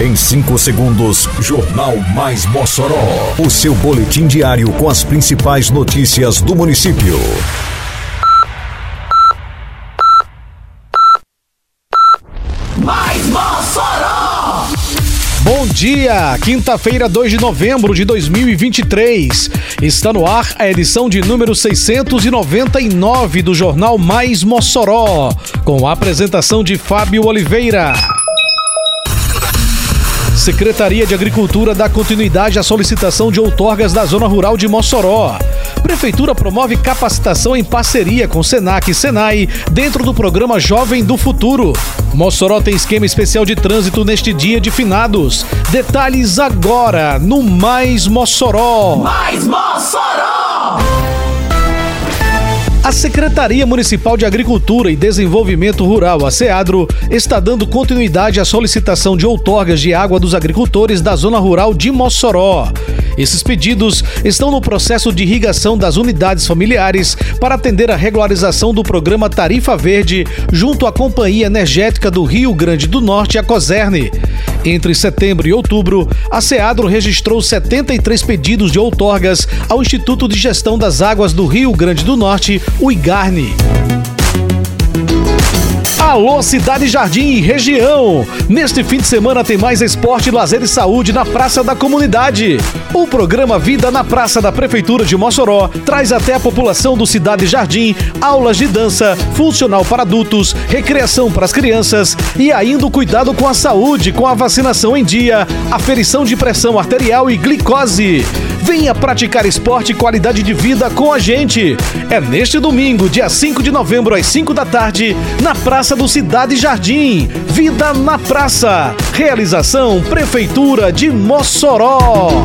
Em 5 segundos, Jornal Mais Mossoró. O seu boletim diário com as principais notícias do município. Mais Mossoró! Bom dia, quinta-feira, 2 de novembro de 2023. Está no ar a edição de número 699 do Jornal Mais Mossoró, com a apresentação de Fábio Oliveira. Secretaria de Agricultura dá continuidade à solicitação de outorgas da Zona Rural de Mossoró. Prefeitura promove capacitação em parceria com Senac e Senai dentro do programa Jovem do Futuro. Mossoró tem esquema especial de trânsito neste dia de finados. Detalhes agora no Mais Mossoró. Mais Mossoró! A Secretaria Municipal de Agricultura e Desenvolvimento Rural, a SEADRO, está dando continuidade à solicitação de outorgas de água dos agricultores da Zona Rural de Mossoró. Esses pedidos estão no processo de irrigação das unidades familiares para atender a regularização do programa Tarifa Verde junto à Companhia Energética do Rio Grande do Norte, a Coserne. Entre setembro e outubro, a SEADRO registrou 73 pedidos de outorgas ao Instituto de Gestão das Águas do Rio Grande do Norte, o IGARNE. Alô, Cidade Jardim e região! Neste fim de semana tem mais esporte, lazer e saúde na Praça da Comunidade. O programa Vida na Praça da Prefeitura de Mossoró traz até a população do Cidade Jardim aulas de dança, funcional para adultos, recreação para as crianças e ainda o cuidado com a saúde, com a vacinação em dia, aferição de pressão arterial e glicose. Venha praticar esporte e qualidade de vida com a gente. É neste domingo, dia 5 de novembro, às 5 da tarde, na Praça do Cidade Jardim. Vida na Praça. Realização Prefeitura de Mossoró.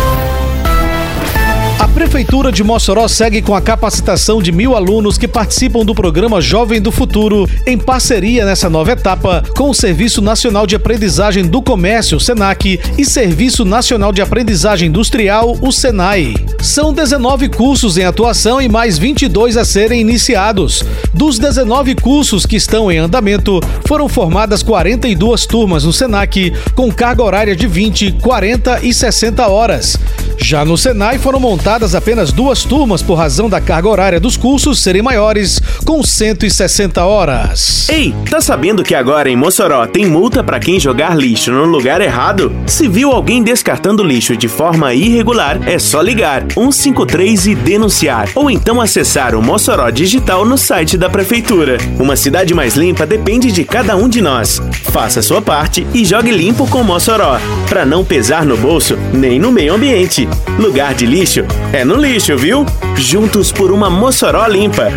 Prefeitura de Mossoró segue com a capacitação de mil alunos que participam do programa Jovem do Futuro, em parceria nessa nova etapa com o Serviço Nacional de Aprendizagem do Comércio, SENAC, e Serviço Nacional de Aprendizagem Industrial, o SENAI. São 19 cursos em atuação e mais 22 a serem iniciados. Dos 19 cursos que estão em andamento, foram formadas 42 turmas no SENAC, com carga horária de 20, 40 e 60 horas. Já no Senai foram montadas apenas duas turmas por razão da carga horária dos cursos serem maiores, com 160 horas. Ei, tá sabendo que agora em Mossoró tem multa para quem jogar lixo no lugar errado? Se viu alguém descartando lixo de forma irregular, é só ligar 153 e denunciar, ou então acessar o Mossoró Digital no site da prefeitura. Uma cidade mais limpa depende de cada um de nós. Faça sua parte e jogue limpo com Mossoró, para não pesar no bolso nem no meio ambiente. Lugar de lixo é no lixo, viu? Juntos por uma Mossoró limpa.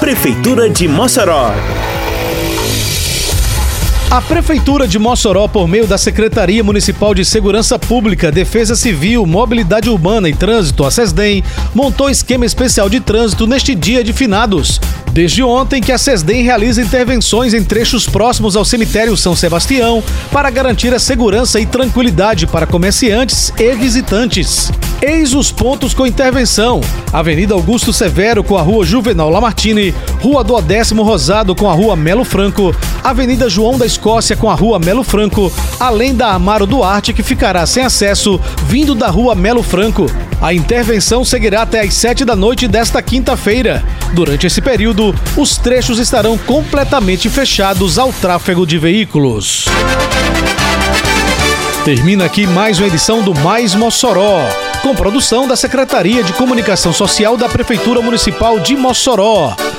Prefeitura de Mossoró. A Prefeitura de Mossoró, por meio da Secretaria Municipal de Segurança Pública, Defesa Civil, Mobilidade Urbana e Trânsito, a SESDEM, montou esquema especial de trânsito neste dia de finados. Desde ontem que a SESDEM realiza intervenções em trechos próximos ao cemitério São Sebastião para garantir a segurança e tranquilidade para comerciantes e visitantes. Eis os pontos com intervenção: Avenida Augusto Severo com a Rua Juvenal Lamartine, Rua do Odécimo Rosado com a Rua Melo Franco, Avenida João da Escócia com a Rua Melo Franco, além da Amaro Duarte que ficará sem acesso vindo da Rua Melo Franco. A intervenção seguirá até às 7 da noite desta quinta-feira. Durante esse período, os trechos estarão completamente fechados ao tráfego de veículos. Termina aqui mais uma edição do Mais Mossoró, com produção da Secretaria de Comunicação Social da Prefeitura Municipal de Mossoró.